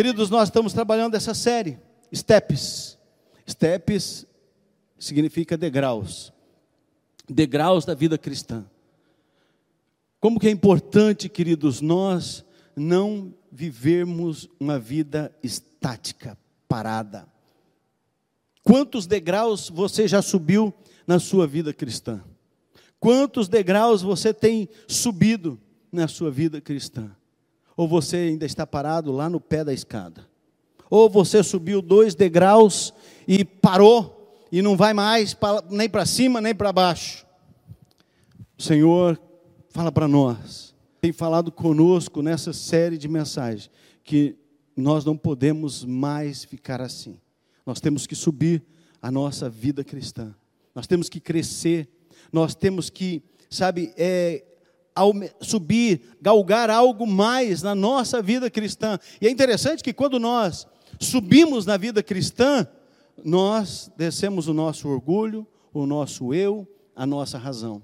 Queridos, nós estamos trabalhando essa série, Steps. Steps significa degraus. Degraus da vida cristã. Como que é importante, queridos, nós não vivermos uma vida estática, parada. Quantos degraus você já subiu na sua vida cristã? Quantos degraus você tem subido na sua vida cristã? Ou você ainda está parado lá no pé da escada? Ou você subiu dois degraus e parou e não vai mais nem para cima nem para baixo? O Senhor fala para nós, tem falado conosco nessa série de mensagens, que nós não podemos mais ficar assim. Nós temos que subir a nossa vida cristã. Nós temos que crescer. Nós temos que, sabe, é, subir, galgar algo mais na nossa vida cristã. E é interessante que quando nós subimos na vida cristã, nós descemos o nosso orgulho, o nosso eu, a nossa razão.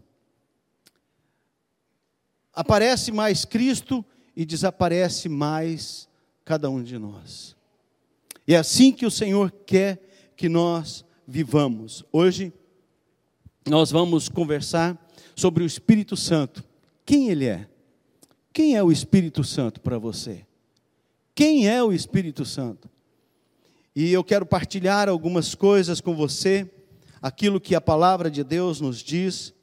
Aparece mais Cristo e desaparece mais cada um de nós. E é assim que o Senhor quer que nós vivamos. Hoje nós vamos conversar sobre o Espírito Santo. Quem ele é? Quem é o Espírito Santo para você? Quem é o Espírito Santo? E eu quero partilhar algumas coisas com você, aquilo que a palavra de Deus nos diz.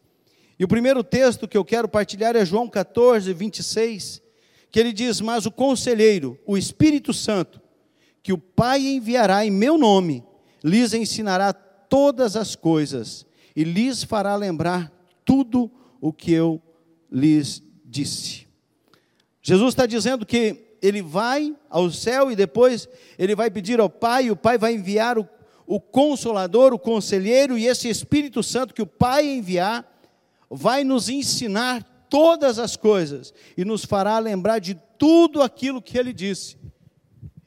E o primeiro texto que eu quero partilhar é João 14, 26, que ele diz: Mas o conselheiro, o Espírito Santo, que o Pai enviará em meu nome, lhes ensinará todas as coisas e lhes fará lembrar tudo o que eu lhes disse. Jesus está dizendo que ele vai ao céu e depois ele vai pedir ao Pai, e o Pai vai enviar o, o Consolador, o Conselheiro, e esse Espírito Santo que o Pai enviar, vai nos ensinar todas as coisas e nos fará lembrar de tudo aquilo que ele disse.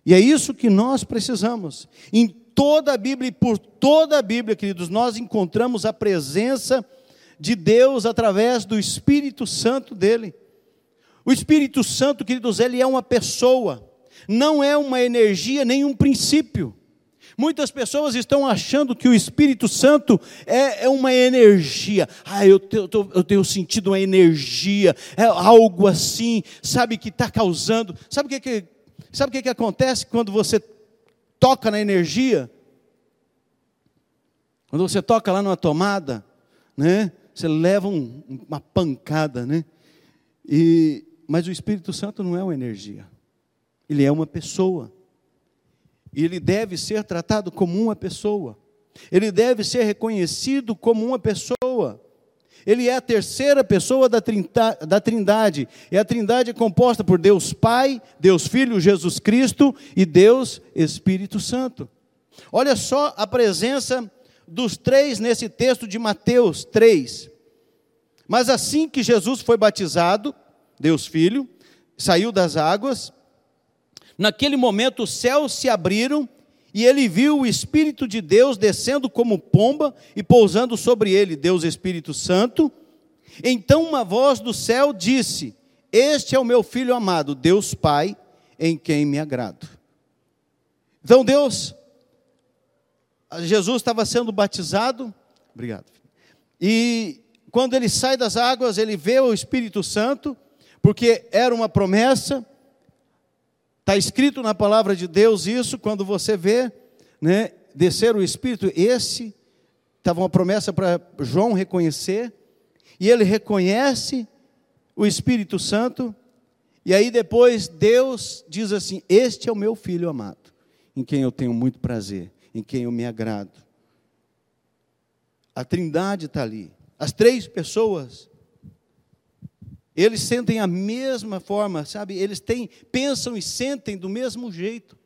E é isso que nós precisamos. Em toda a Bíblia e por toda a Bíblia, queridos, nós encontramos a presença de Deus através do Espírito Santo dele. O Espírito Santo, queridos, ele é uma pessoa, não é uma energia nem um princípio. Muitas pessoas estão achando que o Espírito Santo é, é uma energia. Ah, eu, te, eu, eu, tenho sentido uma energia, é algo assim, sabe, que está causando. Sabe o que, que Sabe que, que acontece quando você toca na energia? Quando você toca lá numa tomada, né? Você leva um, uma pancada, né? E, mas o Espírito Santo não é uma energia. Ele é uma pessoa. E ele deve ser tratado como uma pessoa. Ele deve ser reconhecido como uma pessoa. Ele é a terceira pessoa da, da Trindade. E a Trindade é composta por Deus Pai, Deus Filho, Jesus Cristo e Deus Espírito Santo. Olha só a presença dos três nesse texto de Mateus 3. Mas assim que Jesus foi batizado, Deus Filho, saiu das águas, naquele momento os céus se abriram e ele viu o Espírito de Deus descendo como pomba e pousando sobre ele, Deus Espírito Santo. Então uma voz do céu disse: Este é o meu filho amado, Deus Pai, em quem me agrado. Então Deus, Jesus estava sendo batizado, obrigado. E quando ele sai das águas, ele vê o Espírito Santo, porque era uma promessa. Está escrito na palavra de Deus isso, quando você vê né, descer o Espírito, esse estava uma promessa para João reconhecer, e ele reconhece o Espírito Santo, e aí depois Deus diz assim: Este é o meu filho amado, em quem eu tenho muito prazer, em quem eu me agrado. A trindade está ali, as três pessoas eles sentem a mesma forma, sabe? Eles têm, pensam e sentem do mesmo jeito.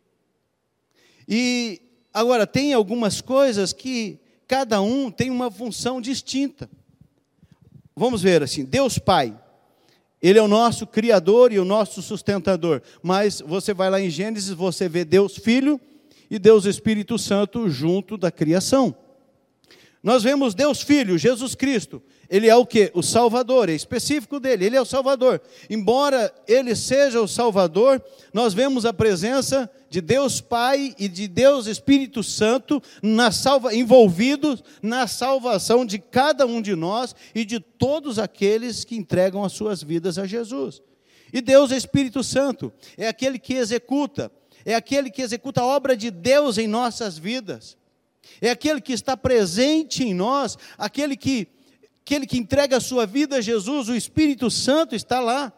E agora tem algumas coisas que cada um tem uma função distinta. Vamos ver assim, Deus Pai, ele é o nosso criador e o nosso sustentador. Mas você vai lá em Gênesis, você vê Deus Filho e Deus Espírito Santo junto da criação. Nós vemos Deus Filho, Jesus Cristo. Ele é o que? O Salvador, é específico dele, ele é o Salvador. Embora ele seja o Salvador, nós vemos a presença de Deus Pai e de Deus Espírito Santo na salva, envolvidos na salvação de cada um de nós e de todos aqueles que entregam as suas vidas a Jesus. E Deus Espírito Santo é aquele que executa, é aquele que executa a obra de Deus em nossas vidas. É aquele que está presente em nós, aquele que, aquele que entrega a sua vida a Jesus, o Espírito Santo está lá.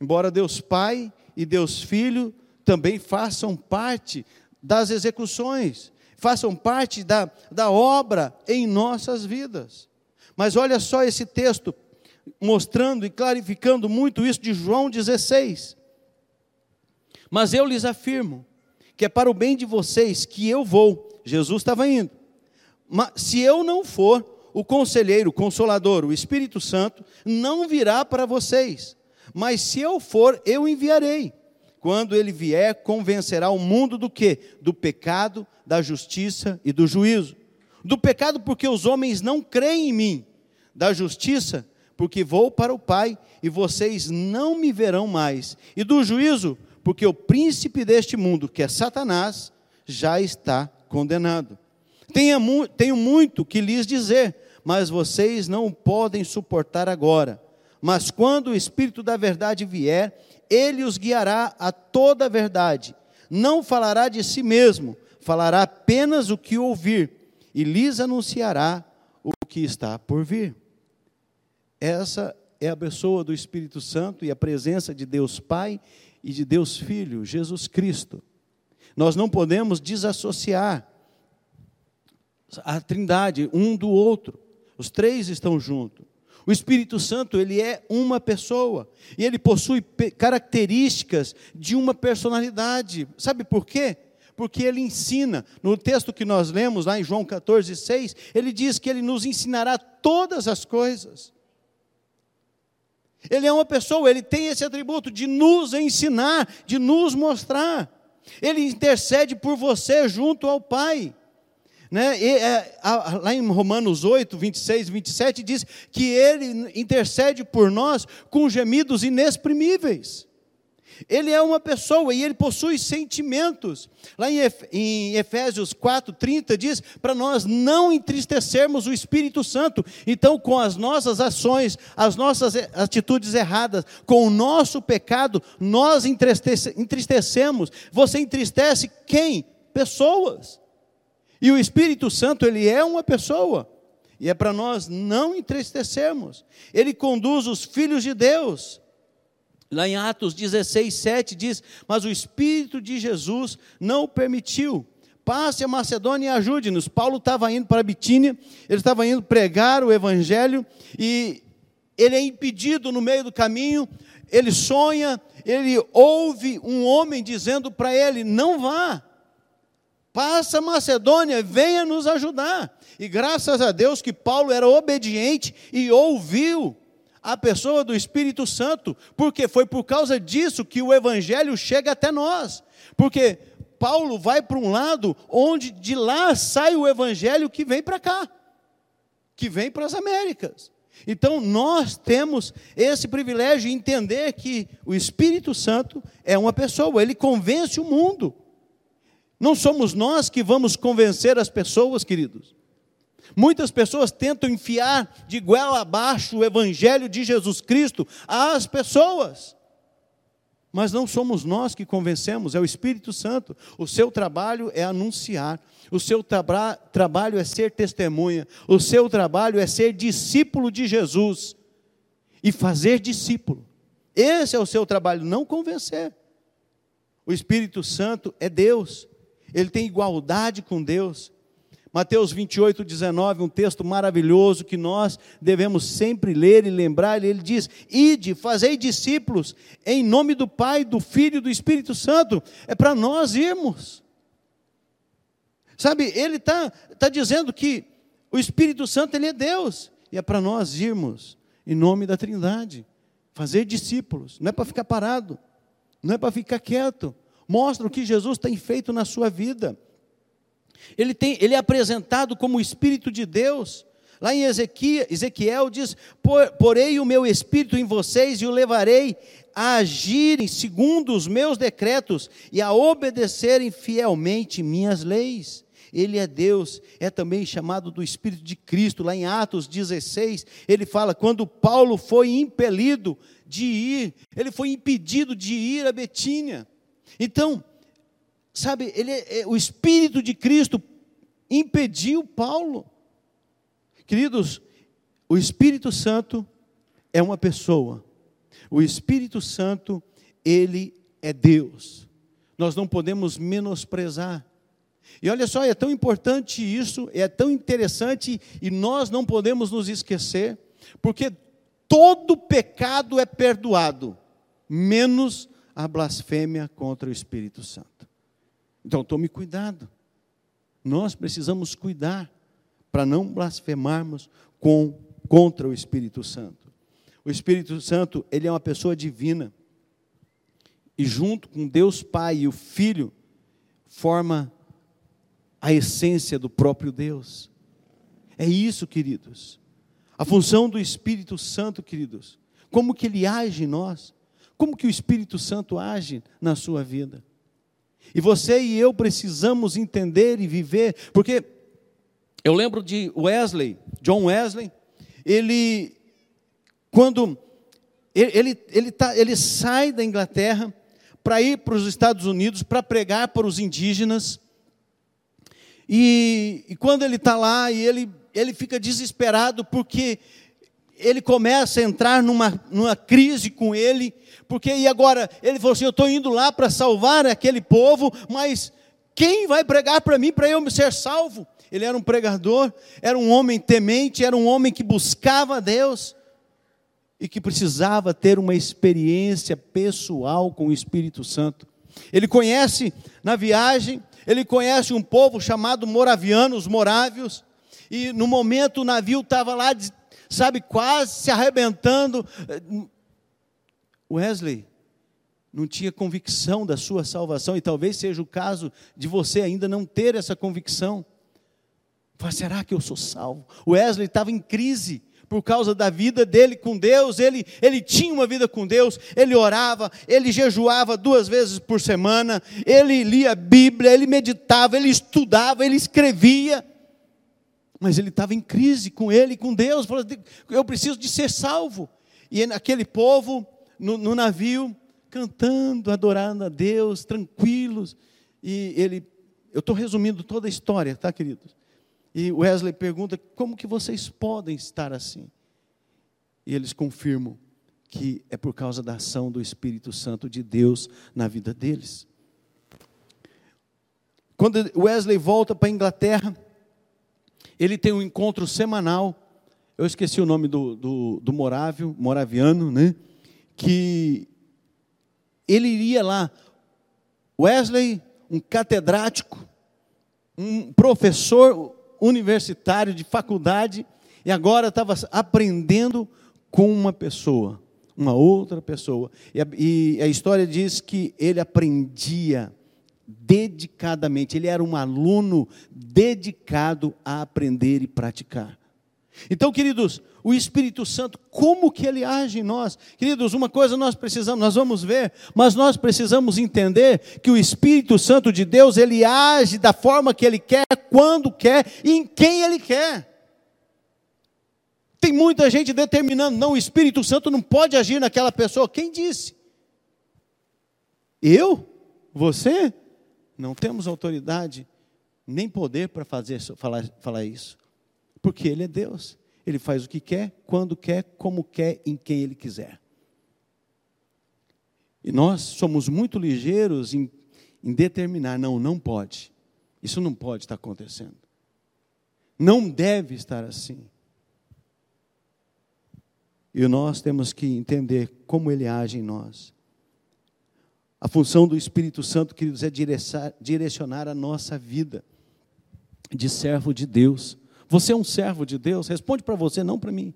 Embora Deus Pai e Deus Filho também façam parte das execuções, façam parte da, da obra em nossas vidas. Mas olha só esse texto, mostrando e clarificando muito isso de João 16. Mas eu lhes afirmo que é para o bem de vocês que eu vou. Jesus estava indo. Mas se eu não for, o conselheiro, o consolador, o Espírito Santo, não virá para vocês. Mas se eu for, eu enviarei. Quando ele vier, convencerá o mundo do que? Do pecado, da justiça e do juízo. Do pecado, porque os homens não creem em mim. Da justiça, porque vou para o Pai e vocês não me verão mais. E do juízo, porque o príncipe deste mundo, que é Satanás, já está condenado. tenho muito que lhes dizer, mas vocês não podem suportar agora. Mas quando o Espírito da Verdade vier, ele os guiará a toda a verdade. Não falará de si mesmo, falará apenas o que ouvir, e lhes anunciará o que está por vir. Essa é a pessoa do Espírito Santo e a presença de Deus Pai e de Deus Filho, Jesus Cristo. Nós não podemos desassociar a Trindade um do outro. Os três estão juntos. O Espírito Santo, ele é uma pessoa e ele possui características de uma personalidade. Sabe por quê? Porque ele ensina. No texto que nós lemos lá em João 14, 6, ele diz que ele nos ensinará todas as coisas. Ele é uma pessoa, ele tem esse atributo de nos ensinar, de nos mostrar. Ele intercede por você junto ao Pai. Né? E, é, a, lá em Romanos 8, 26 e 27, diz que ele intercede por nós com gemidos inexprimíveis. Ele é uma pessoa e ele possui sentimentos. Lá em Efésios 4:30 diz para nós não entristecermos o Espírito Santo. Então, com as nossas ações, as nossas atitudes erradas, com o nosso pecado, nós entristecemos. Você entristece quem? Pessoas. E o Espírito Santo, ele é uma pessoa. E é para nós não entristecermos. Ele conduz os filhos de Deus Lá em Atos 16, 7 diz: Mas o Espírito de Jesus não permitiu. Passe a Macedônia e ajude-nos. Paulo estava indo para Bitínia, ele estava indo pregar o Evangelho e ele é impedido no meio do caminho. Ele sonha, ele ouve um homem dizendo para ele: Não vá, passa a Macedônia, venha nos ajudar. E graças a Deus que Paulo era obediente e ouviu a pessoa do Espírito Santo, porque foi por causa disso que o Evangelho chega até nós. Porque Paulo vai para um lado onde de lá sai o Evangelho que vem para cá, que vem para as Américas. Então nós temos esse privilégio de entender que o Espírito Santo é uma pessoa, ele convence o mundo. Não somos nós que vamos convencer as pessoas, queridos. Muitas pessoas tentam enfiar de goela abaixo o Evangelho de Jesus Cristo às pessoas. Mas não somos nós que convencemos, é o Espírito Santo. O seu trabalho é anunciar, o seu tra trabalho é ser testemunha, o seu trabalho é ser discípulo de Jesus e fazer discípulo. Esse é o seu trabalho, não convencer. O Espírito Santo é Deus, ele tem igualdade com Deus. Mateus 28, 19, um texto maravilhoso que nós devemos sempre ler e lembrar. Ele diz: Ide, fazei discípulos, em nome do Pai, do Filho e do Espírito Santo. É para nós irmos. Sabe, ele está tá dizendo que o Espírito Santo ele é Deus, e é para nós irmos, em nome da Trindade, fazer discípulos, não é para ficar parado, não é para ficar quieto. Mostra o que Jesus tem feito na sua vida. Ele, tem, ele é apresentado como o Espírito de Deus. Lá em Ezequiel, Ezequiel diz: Porei o meu espírito em vocês e o levarei a agirem segundo os meus decretos e a obedecerem fielmente minhas leis. Ele é Deus, é também chamado do Espírito de Cristo. Lá em Atos 16, ele fala: quando Paulo foi impelido de ir, ele foi impedido de ir a Betínia. Então, sabe, ele, é, o Espírito de Cristo impediu Paulo. Queridos, o Espírito Santo é uma pessoa. O Espírito Santo, ele é Deus. Nós não podemos menosprezar. E olha só, é tão importante isso, é tão interessante e nós não podemos nos esquecer, porque todo pecado é perdoado, menos a blasfêmia contra o Espírito Santo. Então tome cuidado. Nós precisamos cuidar para não blasfemarmos com, contra o Espírito Santo. O Espírito Santo, ele é uma pessoa divina. E junto com Deus Pai e o Filho, forma a essência do próprio Deus. É isso, queridos. A função do Espírito Santo, queridos. Como que ele age em nós? Como que o Espírito Santo age na sua vida? E você e eu precisamos entender e viver, porque eu lembro de Wesley, John Wesley, ele, quando ele, ele, ele, tá, ele sai da Inglaterra para ir para os Estados Unidos para pregar para os indígenas, e, e quando ele está lá, e ele, ele fica desesperado porque ele começa a entrar numa, numa crise com ele, porque e agora ele falou assim: Eu estou indo lá para salvar aquele povo, mas quem vai pregar para mim para eu ser salvo? Ele era um pregador, era um homem temente, era um homem que buscava Deus e que precisava ter uma experiência pessoal com o Espírito Santo. Ele conhece na viagem ele conhece um povo chamado moravianos, morávios, e no momento o navio estava lá, sabe, quase se arrebentando. Wesley não tinha convicção da sua salvação, e talvez seja o caso de você ainda não ter essa convicção. Será que eu sou salvo? Wesley estava em crise por causa da vida dele com Deus, ele, ele tinha uma vida com Deus, ele orava, ele jejuava duas vezes por semana, ele lia a Bíblia, ele meditava, ele estudava, ele escrevia, mas ele estava em crise com ele com Deus, falou, eu preciso de ser salvo. E aquele povo no, no navio, cantando, adorando a Deus, tranquilos, e ele, eu estou resumindo toda a história, tá, queridos? E Wesley pergunta: como que vocês podem estar assim? E eles confirmam que é por causa da ação do Espírito Santo de Deus na vida deles. Quando Wesley volta para a Inglaterra, ele tem um encontro semanal. Eu esqueci o nome do, do, do morávio, moraviano, né? Que ele iria lá. Wesley, um catedrático, um professor universitário, de faculdade, e agora estava aprendendo com uma pessoa, uma outra pessoa. E a, e a história diz que ele aprendia dedicadamente, ele era um aluno dedicado a aprender e praticar. Então, queridos, o Espírito Santo, como que ele age em nós? Queridos, uma coisa nós precisamos, nós vamos ver, mas nós precisamos entender que o Espírito Santo de Deus, ele age da forma que ele quer, quando quer e em quem ele quer. Tem muita gente determinando, não, o Espírito Santo não pode agir naquela pessoa. Quem disse? Eu? Você? Não temos autoridade nem poder para fazer falar, falar isso. Porque Ele é Deus. Ele faz o que quer, quando quer, como quer, em quem Ele quiser. E nós somos muito ligeiros em, em determinar, não, não pode. Isso não pode estar acontecendo. Não deve estar assim. E nós temos que entender como Ele age em nós. A função do Espírito Santo, queridos, é direcionar a nossa vida de servo de Deus. Você é um servo de Deus? Responde para você, não para mim.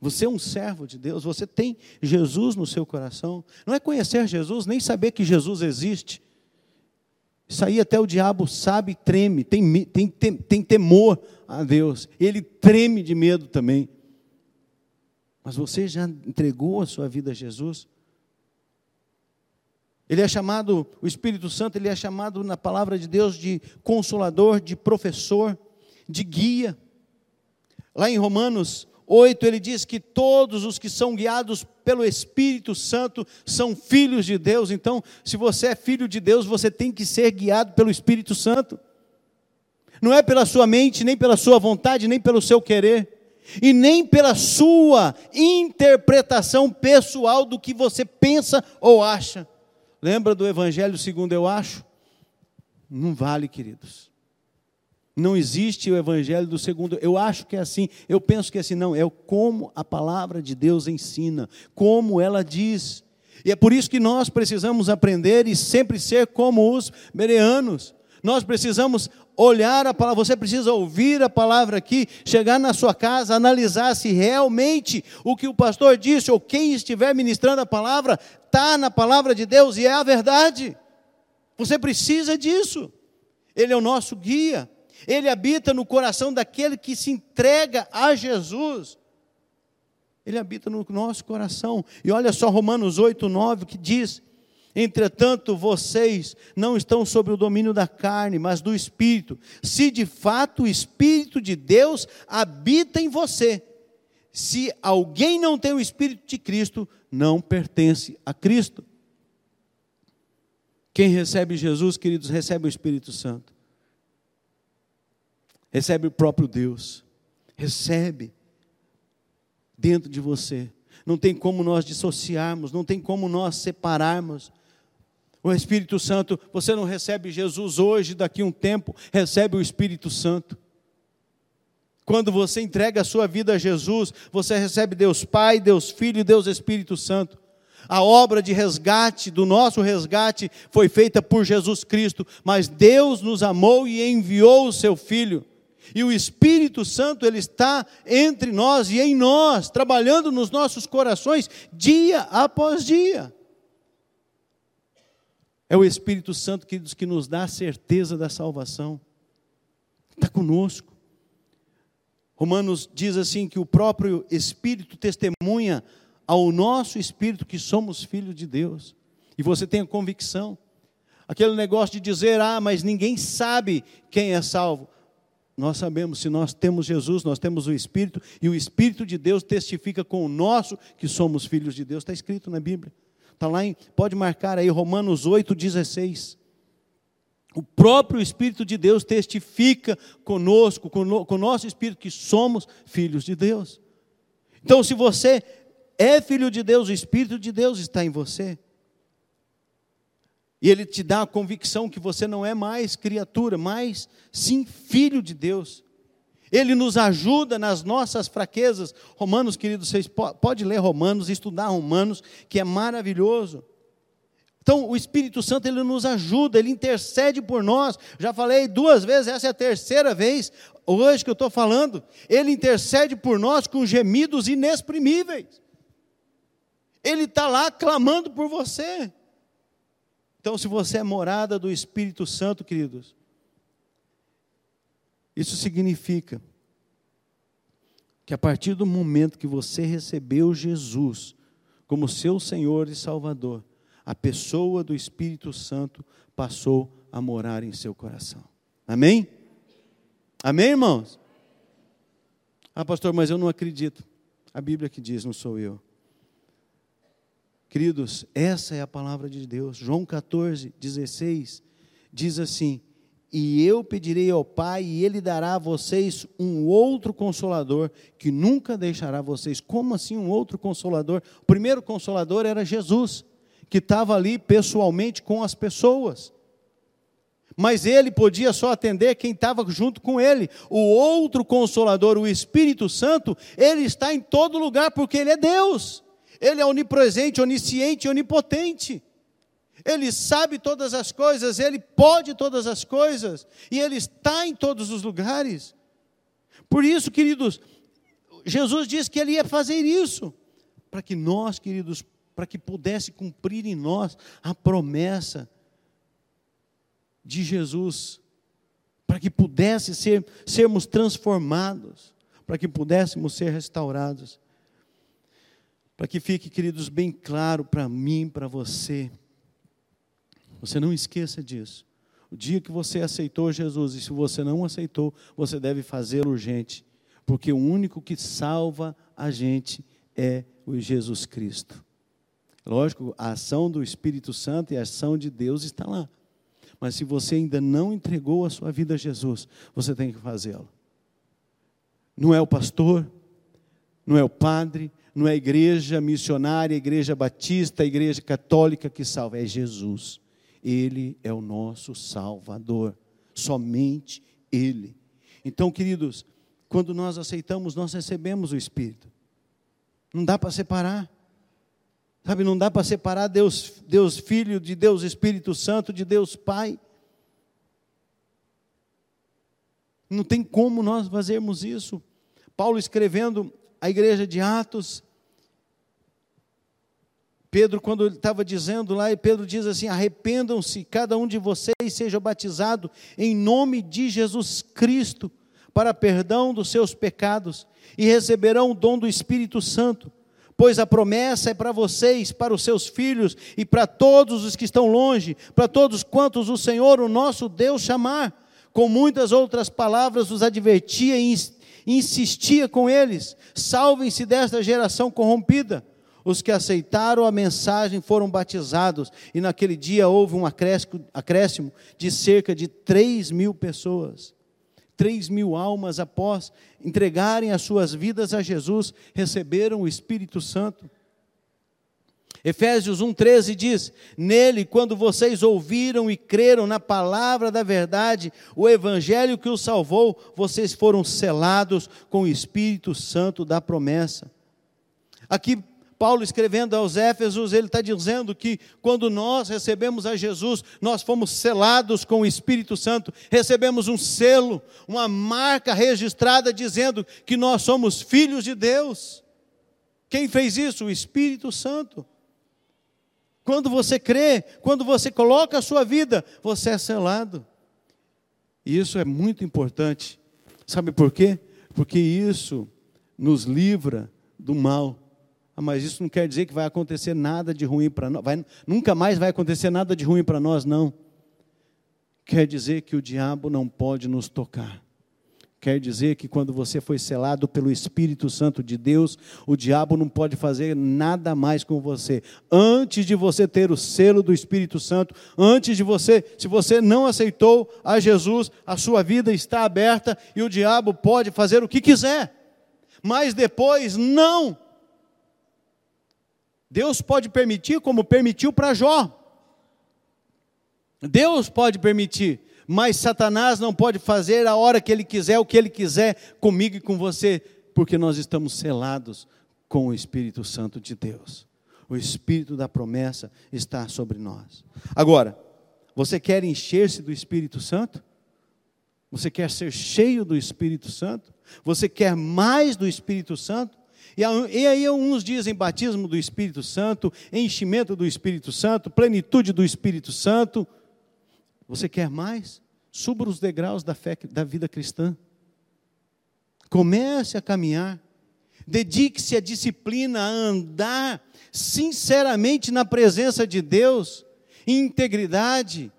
Você é um servo de Deus, você tem Jesus no seu coração. Não é conhecer Jesus, nem saber que Jesus existe. Isso aí até o diabo sabe, treme, tem, tem, tem, tem temor a Deus. Ele treme de medo também. Mas você já entregou a sua vida a Jesus? Ele é chamado, o Espírito Santo, ele é chamado na palavra de Deus de consolador, de professor, de guia. Lá em Romanos 8, ele diz que todos os que são guiados pelo Espírito Santo são filhos de Deus. Então, se você é filho de Deus, você tem que ser guiado pelo Espírito Santo. Não é pela sua mente, nem pela sua vontade, nem pelo seu querer, e nem pela sua interpretação pessoal do que você pensa ou acha. Lembra do Evangelho segundo eu acho? Não vale, queridos. Não existe o evangelho do segundo. Eu acho que é assim, eu penso que é assim. Não, é como a palavra de Deus ensina, como ela diz. E é por isso que nós precisamos aprender e sempre ser como os bereanos. Nós precisamos olhar a palavra, você precisa ouvir a palavra aqui, chegar na sua casa, analisar se realmente o que o pastor disse ou quem estiver ministrando a palavra está na palavra de Deus e é a verdade. Você precisa disso. Ele é o nosso guia. Ele habita no coração daquele que se entrega a Jesus. Ele habita no nosso coração. E olha só Romanos 8, 9, que diz: Entretanto, vocês não estão sob o domínio da carne, mas do Espírito. Se de fato o Espírito de Deus habita em você. Se alguém não tem o Espírito de Cristo, não pertence a Cristo. Quem recebe Jesus, queridos, recebe o Espírito Santo recebe o próprio Deus, recebe dentro de você. Não tem como nós dissociarmos, não tem como nós separarmos. O Espírito Santo, você não recebe Jesus hoje, daqui a um tempo, recebe o Espírito Santo. Quando você entrega a sua vida a Jesus, você recebe Deus Pai, Deus Filho e Deus Espírito Santo. A obra de resgate, do nosso resgate, foi feita por Jesus Cristo, mas Deus nos amou e enviou o seu Filho. E o Espírito Santo, ele está entre nós e em nós, trabalhando nos nossos corações dia após dia. É o Espírito Santo, queridos, que nos dá a certeza da salvação. Está conosco. Romanos diz assim que o próprio Espírito testemunha ao nosso espírito que somos filhos de Deus. E você tem a convicção. Aquele negócio de dizer, ah, mas ninguém sabe quem é salvo. Nós sabemos, se nós temos Jesus, nós temos o Espírito, e o Espírito de Deus testifica com o nosso que somos filhos de Deus. Está escrito na Bíblia. Está lá em, pode marcar aí, Romanos 8, 16. O próprio Espírito de Deus testifica conosco, com, no, com o nosso Espírito, que somos filhos de Deus. Então, se você é filho de Deus, o Espírito de Deus está em você. E ele te dá a convicção que você não é mais criatura, mas sim filho de Deus. Ele nos ajuda nas nossas fraquezas. Romanos, queridos, vocês podem ler Romanos, estudar Romanos, que é maravilhoso. Então, o Espírito Santo, ele nos ajuda, ele intercede por nós. Já falei duas vezes, essa é a terceira vez hoje que eu estou falando. Ele intercede por nós com gemidos inexprimíveis. Ele está lá clamando por você. Então, se você é morada do Espírito Santo, queridos, isso significa que a partir do momento que você recebeu Jesus como seu Senhor e Salvador, a pessoa do Espírito Santo passou a morar em seu coração. Amém? Amém, irmãos? Ah, pastor, mas eu não acredito. A Bíblia que diz, não sou eu. Queridos, essa é a palavra de Deus. João 14, 16 diz assim: E eu pedirei ao Pai, e Ele dará a vocês um outro consolador, que nunca deixará vocês. Como assim um outro consolador? O primeiro consolador era Jesus, que estava ali pessoalmente com as pessoas. Mas ele podia só atender quem estava junto com ele. O outro consolador, o Espírito Santo, ele está em todo lugar porque ele é Deus. Ele é onipresente, onisciente, onipotente. Ele sabe todas as coisas, ele pode todas as coisas, e ele está em todos os lugares. Por isso, queridos, Jesus disse que ele ia fazer isso, para que nós, queridos, para que pudesse cumprir em nós a promessa de Jesus, para que pudesse ser, sermos transformados, para que pudéssemos ser restaurados. Para que fique, queridos, bem claro para mim, para você. Você não esqueça disso. O dia que você aceitou Jesus, e se você não aceitou, você deve fazer urgente, porque o único que salva a gente é o Jesus Cristo. Lógico, a ação do Espírito Santo e a ação de Deus está lá. Mas se você ainda não entregou a sua vida a Jesus, você tem que fazê-lo. Não é o pastor, não é o padre, não é a igreja missionária, a igreja batista, a igreja católica que salva, é Jesus. Ele é o nosso Salvador, somente Ele. Então, queridos, quando nós aceitamos, nós recebemos o Espírito. Não dá para separar. Sabe, não dá para separar Deus, Deus Filho de Deus Espírito Santo, de Deus Pai. Não tem como nós fazermos isso. Paulo escrevendo a igreja de Atos, Pedro, quando ele estava dizendo lá, Pedro diz assim: arrependam-se, cada um de vocês seja batizado em nome de Jesus Cristo, para perdão dos seus pecados, e receberão o dom do Espírito Santo pois a promessa é para vocês, para os seus filhos e para todos os que estão longe, para todos quantos o Senhor, o nosso Deus, chamar. Com muitas outras palavras os advertia e insistia com eles: salvem-se desta geração corrompida. Os que aceitaram a mensagem foram batizados, e naquele dia houve um acréscimo de cerca de 3 mil pessoas. 3 mil almas, após entregarem as suas vidas a Jesus, receberam o Espírito Santo. Efésios 1,13 diz: Nele, quando vocês ouviram e creram na palavra da verdade, o evangelho que os salvou, vocês foram selados com o Espírito Santo da promessa. Aqui Paulo escrevendo aos Éfesos, ele está dizendo que quando nós recebemos a Jesus, nós fomos selados com o Espírito Santo, recebemos um selo, uma marca registrada dizendo que nós somos filhos de Deus. Quem fez isso? O Espírito Santo. Quando você crê, quando você coloca a sua vida, você é selado. E isso é muito importante. Sabe por quê? Porque isso nos livra do mal. Ah, mas isso não quer dizer que vai acontecer nada de ruim para nós. Vai, nunca mais vai acontecer nada de ruim para nós, não. Quer dizer que o diabo não pode nos tocar. Quer dizer que quando você foi selado pelo Espírito Santo de Deus, o diabo não pode fazer nada mais com você. Antes de você ter o selo do Espírito Santo, antes de você, se você não aceitou a Jesus, a sua vida está aberta e o diabo pode fazer o que quiser. Mas depois, não. Deus pode permitir, como permitiu para Jó. Deus pode permitir, mas Satanás não pode fazer a hora que ele quiser, o que ele quiser comigo e com você, porque nós estamos selados com o Espírito Santo de Deus. O Espírito da promessa está sobre nós. Agora, você quer encher-se do Espírito Santo? Você quer ser cheio do Espírito Santo? Você quer mais do Espírito Santo? E aí uns dizem batismo do Espírito Santo, enchimento do Espírito Santo, plenitude do Espírito Santo. Você quer mais? Suba os degraus da fé da vida cristã. Comece a caminhar. Dedique-se à disciplina, a andar sinceramente na presença de Deus, em integridade.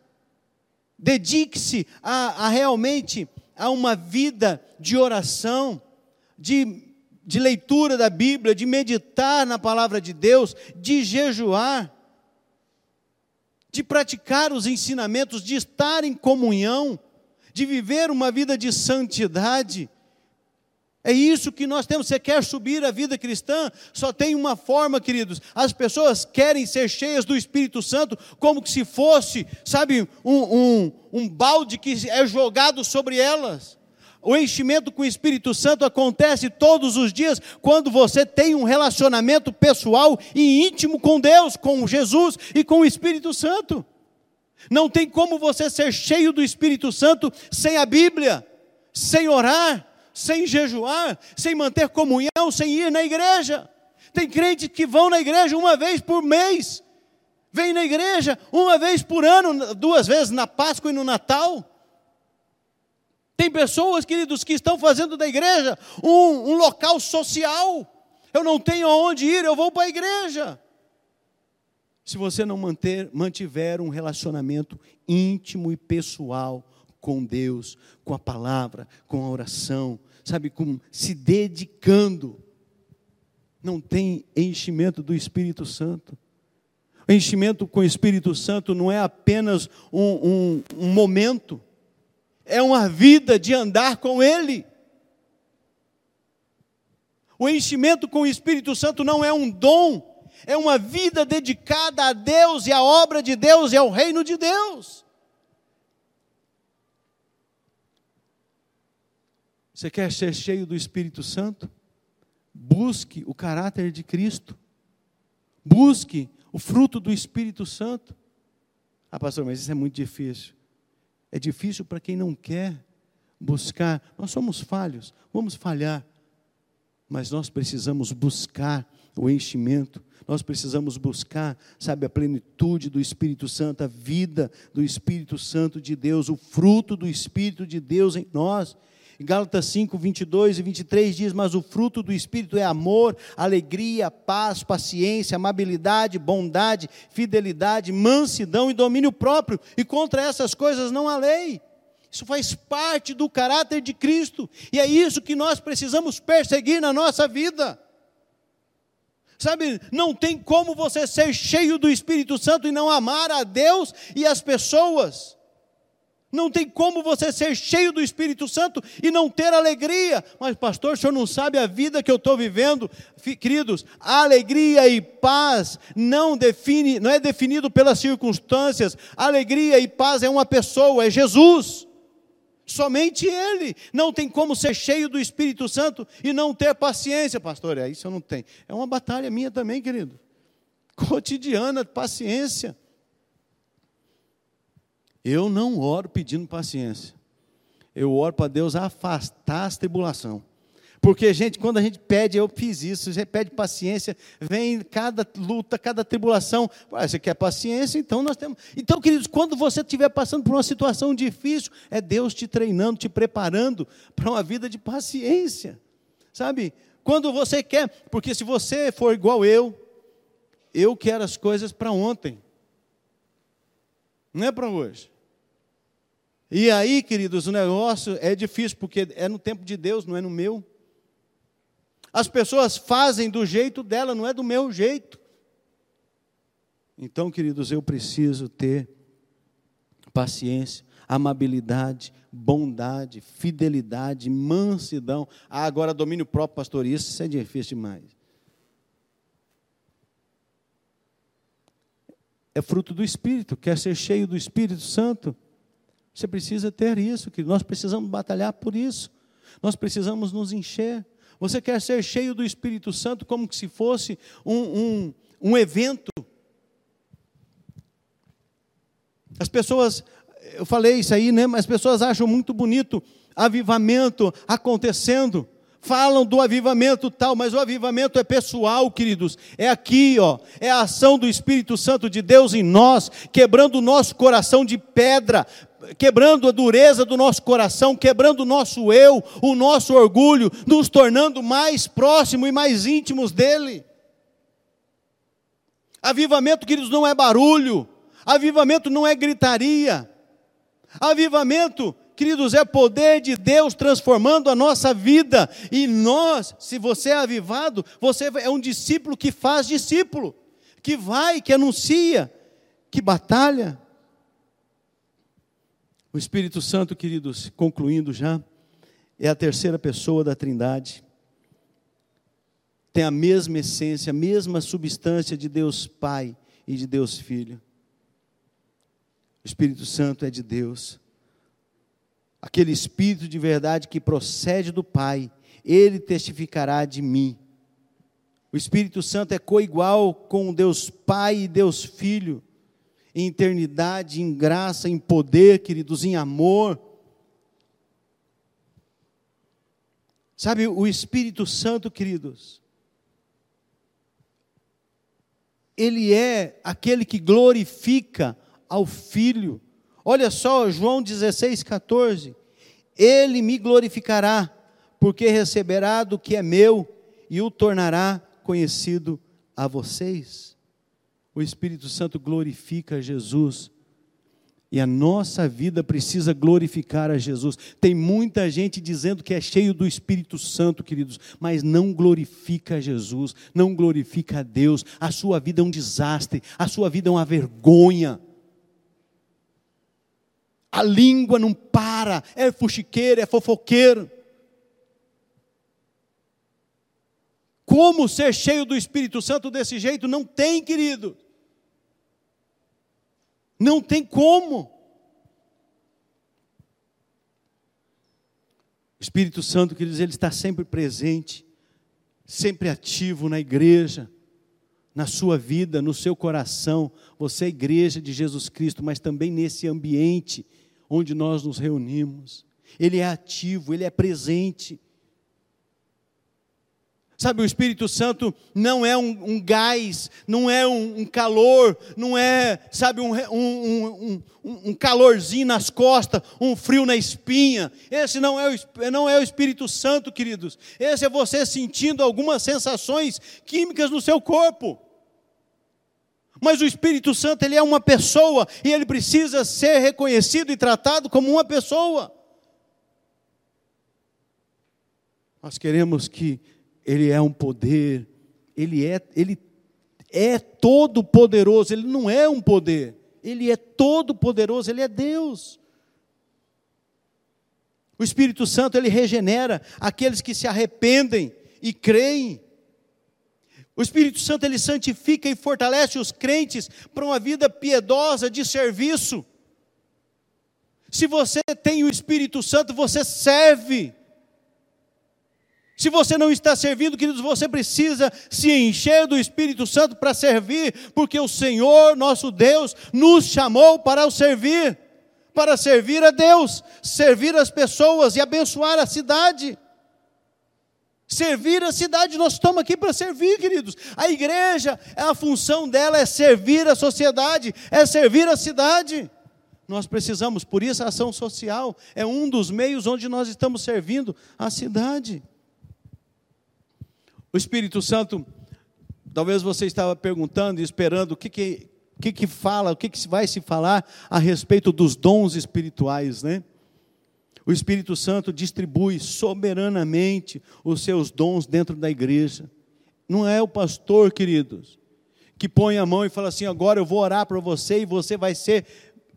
Dedique-se a, a realmente a uma vida de oração, de de leitura da Bíblia, de meditar na palavra de Deus, de jejuar, de praticar os ensinamentos, de estar em comunhão, de viver uma vida de santidade. É isso que nós temos. Você quer subir a vida cristã? Só tem uma forma, queridos. As pessoas querem ser cheias do Espírito Santo, como se fosse, sabe, um, um, um balde que é jogado sobre elas. O enchimento com o Espírito Santo acontece todos os dias quando você tem um relacionamento pessoal e íntimo com Deus, com Jesus e com o Espírito Santo. Não tem como você ser cheio do Espírito Santo sem a Bíblia, sem orar, sem jejuar, sem manter comunhão, sem ir na igreja. Tem crentes que vão na igreja uma vez por mês, Vem na igreja uma vez por ano, duas vezes na Páscoa e no Natal. Tem pessoas, queridos, que estão fazendo da igreja um, um local social. Eu não tenho aonde ir, eu vou para a igreja. Se você não manter, mantiver um relacionamento íntimo e pessoal com Deus, com a palavra, com a oração, sabe, com se dedicando, não tem enchimento do Espírito Santo. O enchimento com o Espírito Santo não é apenas um, um, um momento, é uma vida de andar com Ele. O enchimento com o Espírito Santo não é um dom, é uma vida dedicada a Deus e à obra de Deus e ao reino de Deus. Você quer ser cheio do Espírito Santo? Busque o caráter de Cristo. Busque o fruto do Espírito Santo. Ah, pastor, mas isso é muito difícil. É difícil para quem não quer buscar. Nós somos falhos, vamos falhar. Mas nós precisamos buscar o enchimento, nós precisamos buscar, sabe, a plenitude do Espírito Santo, a vida do Espírito Santo de Deus, o fruto do Espírito de Deus em nós. Gálatas 5, 22 e 23 diz: Mas o fruto do Espírito é amor, alegria, paz, paciência, amabilidade, bondade, fidelidade, mansidão e domínio próprio, e contra essas coisas não há lei. Isso faz parte do caráter de Cristo, e é isso que nós precisamos perseguir na nossa vida. Sabe, não tem como você ser cheio do Espírito Santo e não amar a Deus e as pessoas. Não tem como você ser cheio do Espírito Santo e não ter alegria. Mas, pastor, o senhor não sabe a vida que eu estou vivendo. Queridos, alegria e paz não define, não é definido pelas circunstâncias. Alegria e paz é uma pessoa, é Jesus. Somente Ele. Não tem como ser cheio do Espírito Santo e não ter paciência, pastor. É isso eu não tenho. É uma batalha minha também, querido. Cotidiana, paciência. Eu não oro pedindo paciência. Eu oro para Deus afastar as tribulação. Porque, gente, quando a gente pede, eu fiz isso, gente pede paciência, vem cada luta, cada tribulação. Ah, você quer paciência? Então nós temos. Então, queridos, quando você estiver passando por uma situação difícil, é Deus te treinando, te preparando para uma vida de paciência. Sabe? Quando você quer, porque se você for igual eu, eu quero as coisas para ontem. Não é para hoje. E aí, queridos, o negócio é difícil, porque é no tempo de Deus, não é no meu. As pessoas fazem do jeito dela, não é do meu jeito. Então, queridos, eu preciso ter paciência, amabilidade, bondade, fidelidade, mansidão. Ah, agora domínio próprio pastorista, isso é difícil demais. É fruto do Espírito, quer ser cheio do Espírito Santo. Você precisa ter isso, que nós precisamos batalhar por isso. Nós precisamos nos encher. Você quer ser cheio do Espírito Santo como se fosse um, um, um evento. As pessoas, eu falei isso aí, né? Mas as pessoas acham muito bonito avivamento acontecendo falam do avivamento tal, mas o avivamento é pessoal, queridos. É aqui, ó, é a ação do Espírito Santo de Deus em nós, quebrando o nosso coração de pedra, quebrando a dureza do nosso coração, quebrando o nosso eu, o nosso orgulho, nos tornando mais próximos e mais íntimos dele. Avivamento, queridos, não é barulho, avivamento não é gritaria, avivamento, queridos, é poder de Deus transformando a nossa vida, e nós, se você é avivado, você é um discípulo que faz discípulo, que vai, que anuncia, que batalha. O Espírito Santo, queridos, concluindo já, é a terceira pessoa da Trindade. Tem a mesma essência, a mesma substância de Deus Pai e de Deus Filho. O Espírito Santo é de Deus. Aquele Espírito de verdade que procede do Pai, ele testificará de mim. O Espírito Santo é coigual com Deus Pai e Deus Filho em eternidade, em graça, em poder, queridos, em amor. Sabe, o Espírito Santo, queridos, ele é aquele que glorifica ao Filho. Olha só, João 16, 14. Ele me glorificará, porque receberá do que é meu e o tornará conhecido a vocês. O Espírito Santo glorifica Jesus e a nossa vida precisa glorificar a Jesus. Tem muita gente dizendo que é cheio do Espírito Santo, queridos, mas não glorifica a Jesus, não glorifica a Deus. A sua vida é um desastre, a sua vida é uma vergonha. A língua não para, é fuxiqueiro, é fofoqueiro. Como ser cheio do Espírito Santo desse jeito? Não tem, querido. Não tem como. O Espírito Santo, queridos, ele está sempre presente, sempre ativo na igreja, na sua vida, no seu coração. Você é igreja de Jesus Cristo, mas também nesse ambiente onde nós nos reunimos. Ele é ativo, ele é presente. Sabe, o Espírito Santo não é um, um gás, não é um, um, calor, não é, sabe, um, um, calorzinho nas costas, um frio na espinha. Esse não é, o, não é o Espírito Santo, queridos. Esse é você sentindo algumas sensações químicas no seu corpo. Mas o Espírito Santo, ele é uma pessoa e ele precisa ser reconhecido e tratado como uma pessoa. Nós queremos que ele é um poder, ele é, ele é todo poderoso, ele não é um poder, ele é todo poderoso, ele é Deus. O Espírito Santo ele regenera aqueles que se arrependem e creem. O Espírito Santo ele santifica e fortalece os crentes para uma vida piedosa de serviço. Se você tem o Espírito Santo, você serve. Se você não está servindo, queridos, você precisa se encher do Espírito Santo para servir, porque o Senhor, nosso Deus, nos chamou para o servir, para servir a Deus, servir as pessoas e abençoar a cidade. Servir a cidade, nós estamos aqui para servir, queridos. A igreja, a função dela é servir a sociedade, é servir a cidade. Nós precisamos, por isso a ação social é um dos meios onde nós estamos servindo a cidade. O Espírito Santo, talvez você estava perguntando e esperando o que, que, que, que fala, o que, que vai se falar a respeito dos dons espirituais, né? O Espírito Santo distribui soberanamente os seus dons dentro da igreja. Não é o pastor, queridos, que põe a mão e fala assim: agora eu vou orar para você e você vai ser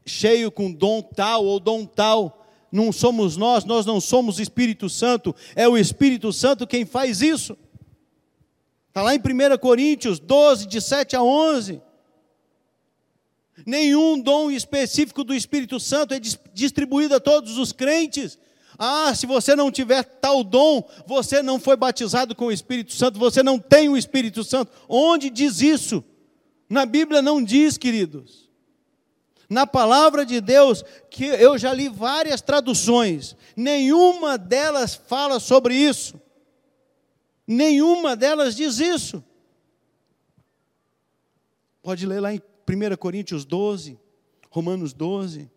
cheio com dom tal ou dom tal. Não somos nós, nós não somos Espírito Santo, é o Espírito Santo quem faz isso. Está lá em 1 Coríntios 12, de 7 a 11. Nenhum dom específico do Espírito Santo é distribuído a todos os crentes. Ah, se você não tiver tal dom, você não foi batizado com o Espírito Santo, você não tem o Espírito Santo. Onde diz isso? Na Bíblia não diz, queridos. Na palavra de Deus, que eu já li várias traduções, nenhuma delas fala sobre isso. Nenhuma delas diz isso. Pode ler lá em 1 Coríntios 12, Romanos 12.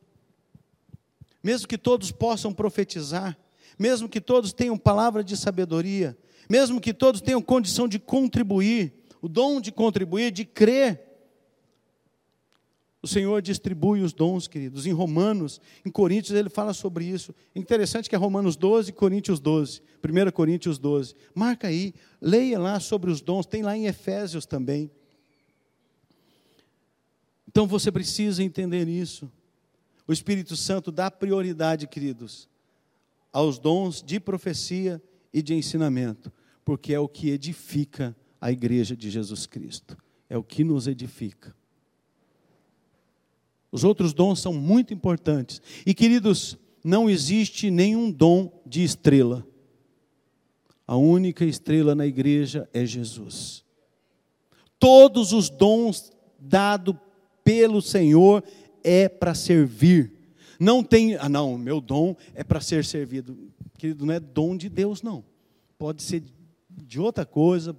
Mesmo que todos possam profetizar, mesmo que todos tenham palavra de sabedoria, mesmo que todos tenham condição de contribuir, o dom de contribuir, de crer, o Senhor distribui os dons, queridos. Em Romanos, em Coríntios, ele fala sobre isso. Interessante que é Romanos 12 e Coríntios 12. 1 Coríntios 12. Marca aí, leia lá sobre os dons. Tem lá em Efésios também. Então você precisa entender isso. O Espírito Santo dá prioridade, queridos, aos dons de profecia e de ensinamento, porque é o que edifica a igreja de Jesus Cristo. É o que nos edifica. Os outros dons são muito importantes. E, queridos, não existe nenhum dom de estrela. A única estrela na igreja é Jesus. Todos os dons dados pelo Senhor é para servir. Não tem, ah, não, meu dom é para ser servido. Querido, não é dom de Deus, não. Pode ser de outra coisa,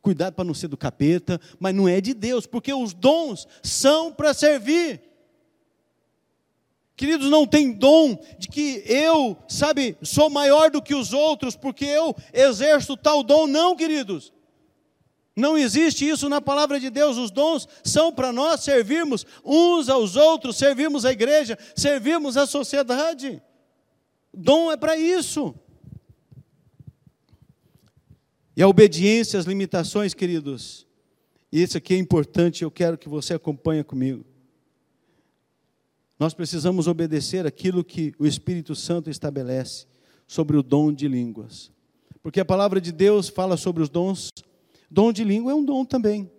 cuidado para não ser do capeta, mas não é de Deus, porque os dons são para servir. Queridos, não tem dom de que eu, sabe, sou maior do que os outros, porque eu exerço tal dom. Não, queridos. Não existe isso na palavra de Deus. Os dons são para nós servirmos uns aos outros, servirmos a igreja, servirmos a sociedade. Dom é para isso. E a obediência às limitações, queridos. Isso aqui é importante, eu quero que você acompanhe comigo. Nós precisamos obedecer aquilo que o Espírito Santo estabelece sobre o dom de línguas. Porque a palavra de Deus fala sobre os dons. Dom de língua é um dom também.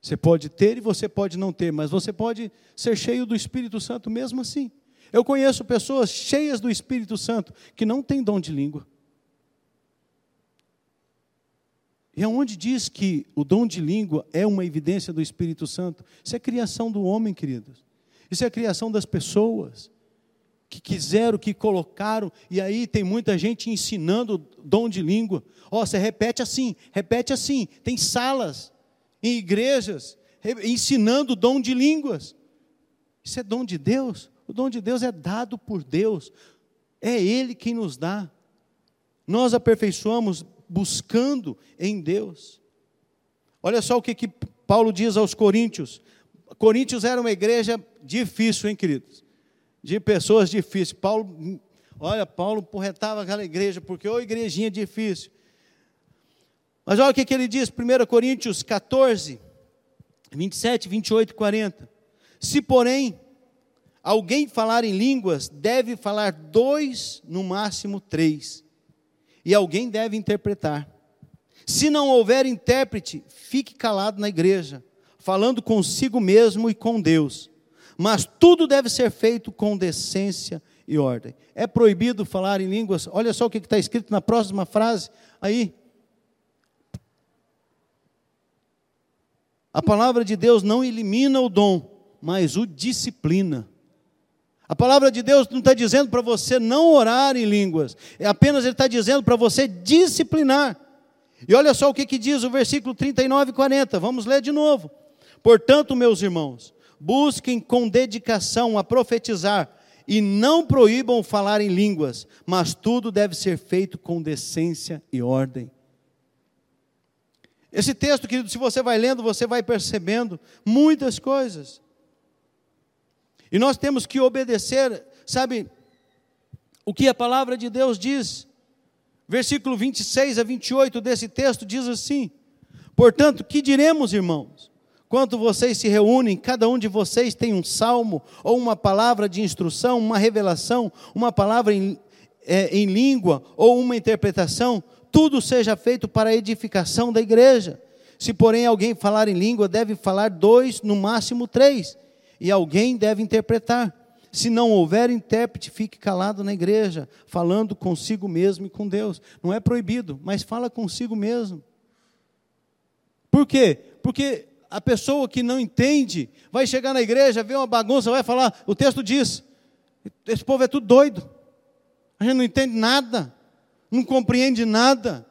Você pode ter e você pode não ter, mas você pode ser cheio do Espírito Santo mesmo assim. Eu conheço pessoas cheias do Espírito Santo que não têm dom de língua. E aonde diz que o dom de língua é uma evidência do Espírito Santo? Isso é criação do homem, queridos. Isso é criação das pessoas que quiseram, que colocaram, e aí tem muita gente ensinando dom de língua. Ó, oh, você repete assim, repete assim. Tem salas em igrejas ensinando dom de línguas. Isso é dom de Deus. O dom de Deus é dado por Deus. É Ele quem nos dá. Nós aperfeiçoamos buscando em Deus. Olha só o que, que Paulo diz aos Coríntios. Coríntios era uma igreja difícil, hein, queridos? De pessoas difíceis. Paulo, olha, Paulo porretava aquela igreja, porque ô igrejinha difícil. Mas olha o que, que ele diz, 1 Coríntios 14, 27, 28 e 40. Se, porém, alguém falar em línguas, deve falar dois, no máximo três e alguém deve interpretar. Se não houver intérprete, fique calado na igreja, falando consigo mesmo e com Deus. Mas tudo deve ser feito com decência e ordem. É proibido falar em línguas. Olha só o que está escrito na próxima frase aí. A palavra de Deus não elimina o dom, mas o disciplina. A palavra de Deus não está dizendo para você não orar em línguas, é apenas Ele está dizendo para você disciplinar. E olha só o que, que diz o versículo 39 e 40, vamos ler de novo. Portanto, meus irmãos, busquem com dedicação a profetizar, e não proíbam falar em línguas, mas tudo deve ser feito com decência e ordem. Esse texto, querido, se você vai lendo, você vai percebendo muitas coisas. E nós temos que obedecer, sabe, o que a palavra de Deus diz. Versículo 26 a 28 desse texto diz assim: Portanto, que diremos, irmãos? Quando vocês se reúnem, cada um de vocês tem um salmo, ou uma palavra de instrução, uma revelação, uma palavra em, é, em língua, ou uma interpretação, tudo seja feito para a edificação da igreja. Se, porém, alguém falar em língua, deve falar dois, no máximo três e alguém deve interpretar. Se não houver intérprete, fique calado na igreja, falando consigo mesmo e com Deus. Não é proibido, mas fala consigo mesmo. Por quê? Porque a pessoa que não entende vai chegar na igreja, vê uma bagunça, vai falar, o texto diz: esse povo é tudo doido. A gente não entende nada, não compreende nada.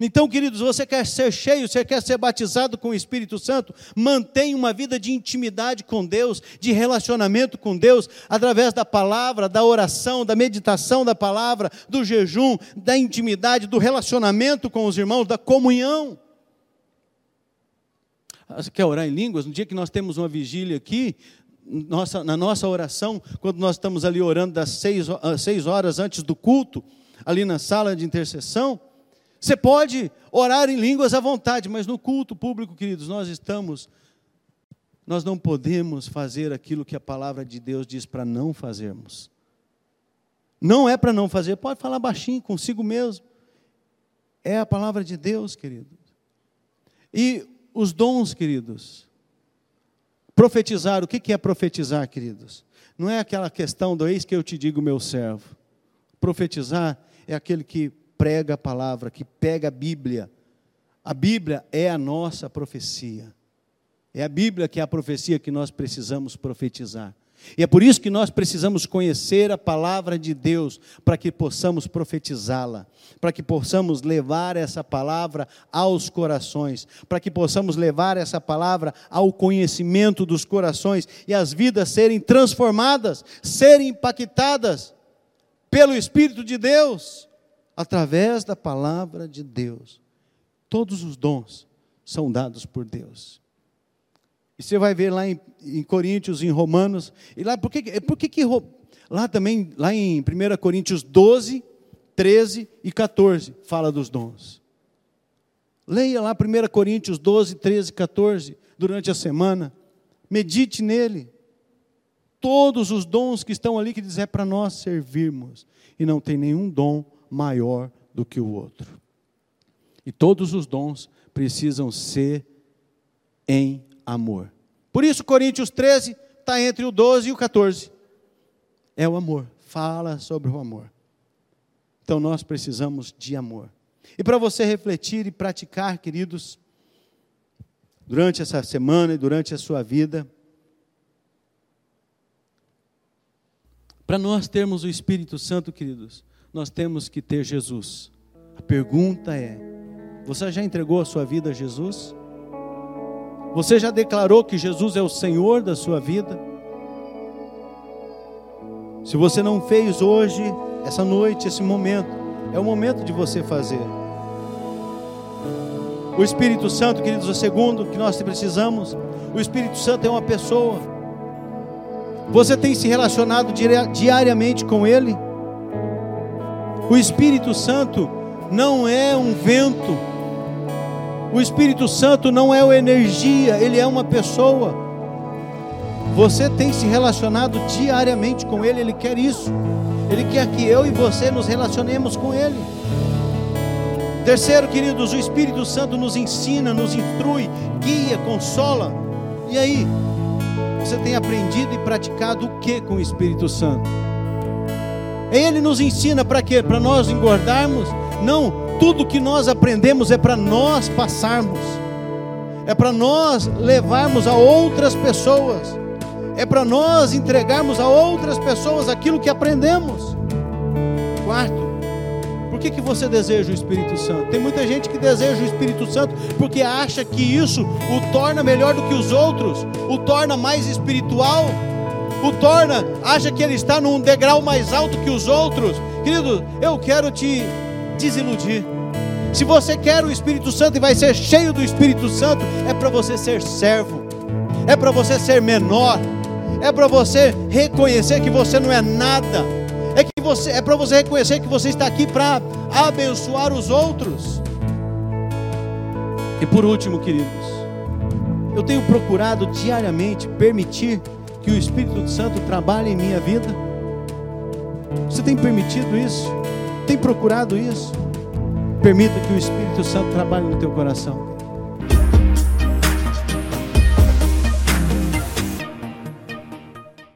Então, queridos, você quer ser cheio, você quer ser batizado com o Espírito Santo? Mantenha uma vida de intimidade com Deus, de relacionamento com Deus, através da palavra, da oração, da meditação da palavra, do jejum, da intimidade, do relacionamento com os irmãos, da comunhão. Quer orar em línguas? No dia que nós temos uma vigília aqui, nossa, na nossa oração, quando nós estamos ali orando das seis, ah, seis horas antes do culto, ali na sala de intercessão, você pode orar em línguas à vontade, mas no culto público, queridos, nós estamos, nós não podemos fazer aquilo que a palavra de Deus diz para não fazermos. Não é para não fazer, pode falar baixinho consigo mesmo. É a palavra de Deus, queridos. E os dons, queridos. Profetizar, o que é profetizar, queridos? Não é aquela questão do eis que eu te digo, meu servo. Profetizar é aquele que prega a palavra, que pega a Bíblia. A Bíblia é a nossa profecia. É a Bíblia que é a profecia que nós precisamos profetizar. E é por isso que nós precisamos conhecer a palavra de Deus, para que possamos profetizá-la, para que possamos levar essa palavra aos corações, para que possamos levar essa palavra ao conhecimento dos corações e as vidas serem transformadas, serem impactadas pelo Espírito de Deus, através da palavra de Deus. Todos os dons são dados por Deus. E você vai ver lá em, em Coríntios, em Romanos, e lá, por que, por que, que lá também, lá em 1 Coríntios 12, 13 e 14, fala dos dons. Leia lá 1 Coríntios 12, 13 e 14, durante a semana, medite nele. Todos os dons que estão ali, que diz é para nós servirmos, e não tem nenhum dom maior do que o outro. E todos os dons precisam ser em amor. Por isso, Coríntios 13 está entre o 12 e o 14. É o amor, fala sobre o amor. Então nós precisamos de amor. E para você refletir e praticar, queridos, durante essa semana e durante a sua vida, para nós termos o Espírito Santo, queridos, nós temos que ter Jesus. A pergunta é: você já entregou a sua vida a Jesus? Você já declarou que Jesus é o Senhor da sua vida? Se você não fez hoje, essa noite, esse momento, é o momento de você fazer. O Espírito Santo, queridos, o segundo que nós precisamos, o Espírito Santo é uma pessoa. Você tem se relacionado diariamente com Ele? O Espírito Santo não é um vento, o Espírito Santo não é uma energia, ele é uma pessoa. Você tem se relacionado diariamente com ele, ele quer isso. Ele quer que eu e você nos relacionemos com ele. Terceiro, queridos, o Espírito Santo nos ensina, nos instrui, guia, consola. E aí, você tem aprendido e praticado o que com o Espírito Santo? Ele nos ensina para quê? Para nós engordarmos? Não, tudo que nós aprendemos é para nós passarmos, é para nós levarmos a outras pessoas, é para nós entregarmos a outras pessoas aquilo que aprendemos. Quarto, por que, que você deseja o Espírito Santo? Tem muita gente que deseja o Espírito Santo porque acha que isso o torna melhor do que os outros, o torna mais espiritual, o torna, acha que ele está num degrau mais alto que os outros. Querido, eu quero te desiludir. Se você quer o Espírito Santo e vai ser cheio do Espírito Santo, é para você ser servo, é para você ser menor, é para você reconhecer que você não é nada, é que você é para você reconhecer que você está aqui para abençoar os outros. E por último, queridos, eu tenho procurado diariamente permitir que o Espírito Santo trabalhe em minha vida. Você tem permitido isso? Tem procurado isso? Permita que o Espírito Santo trabalhe no teu coração.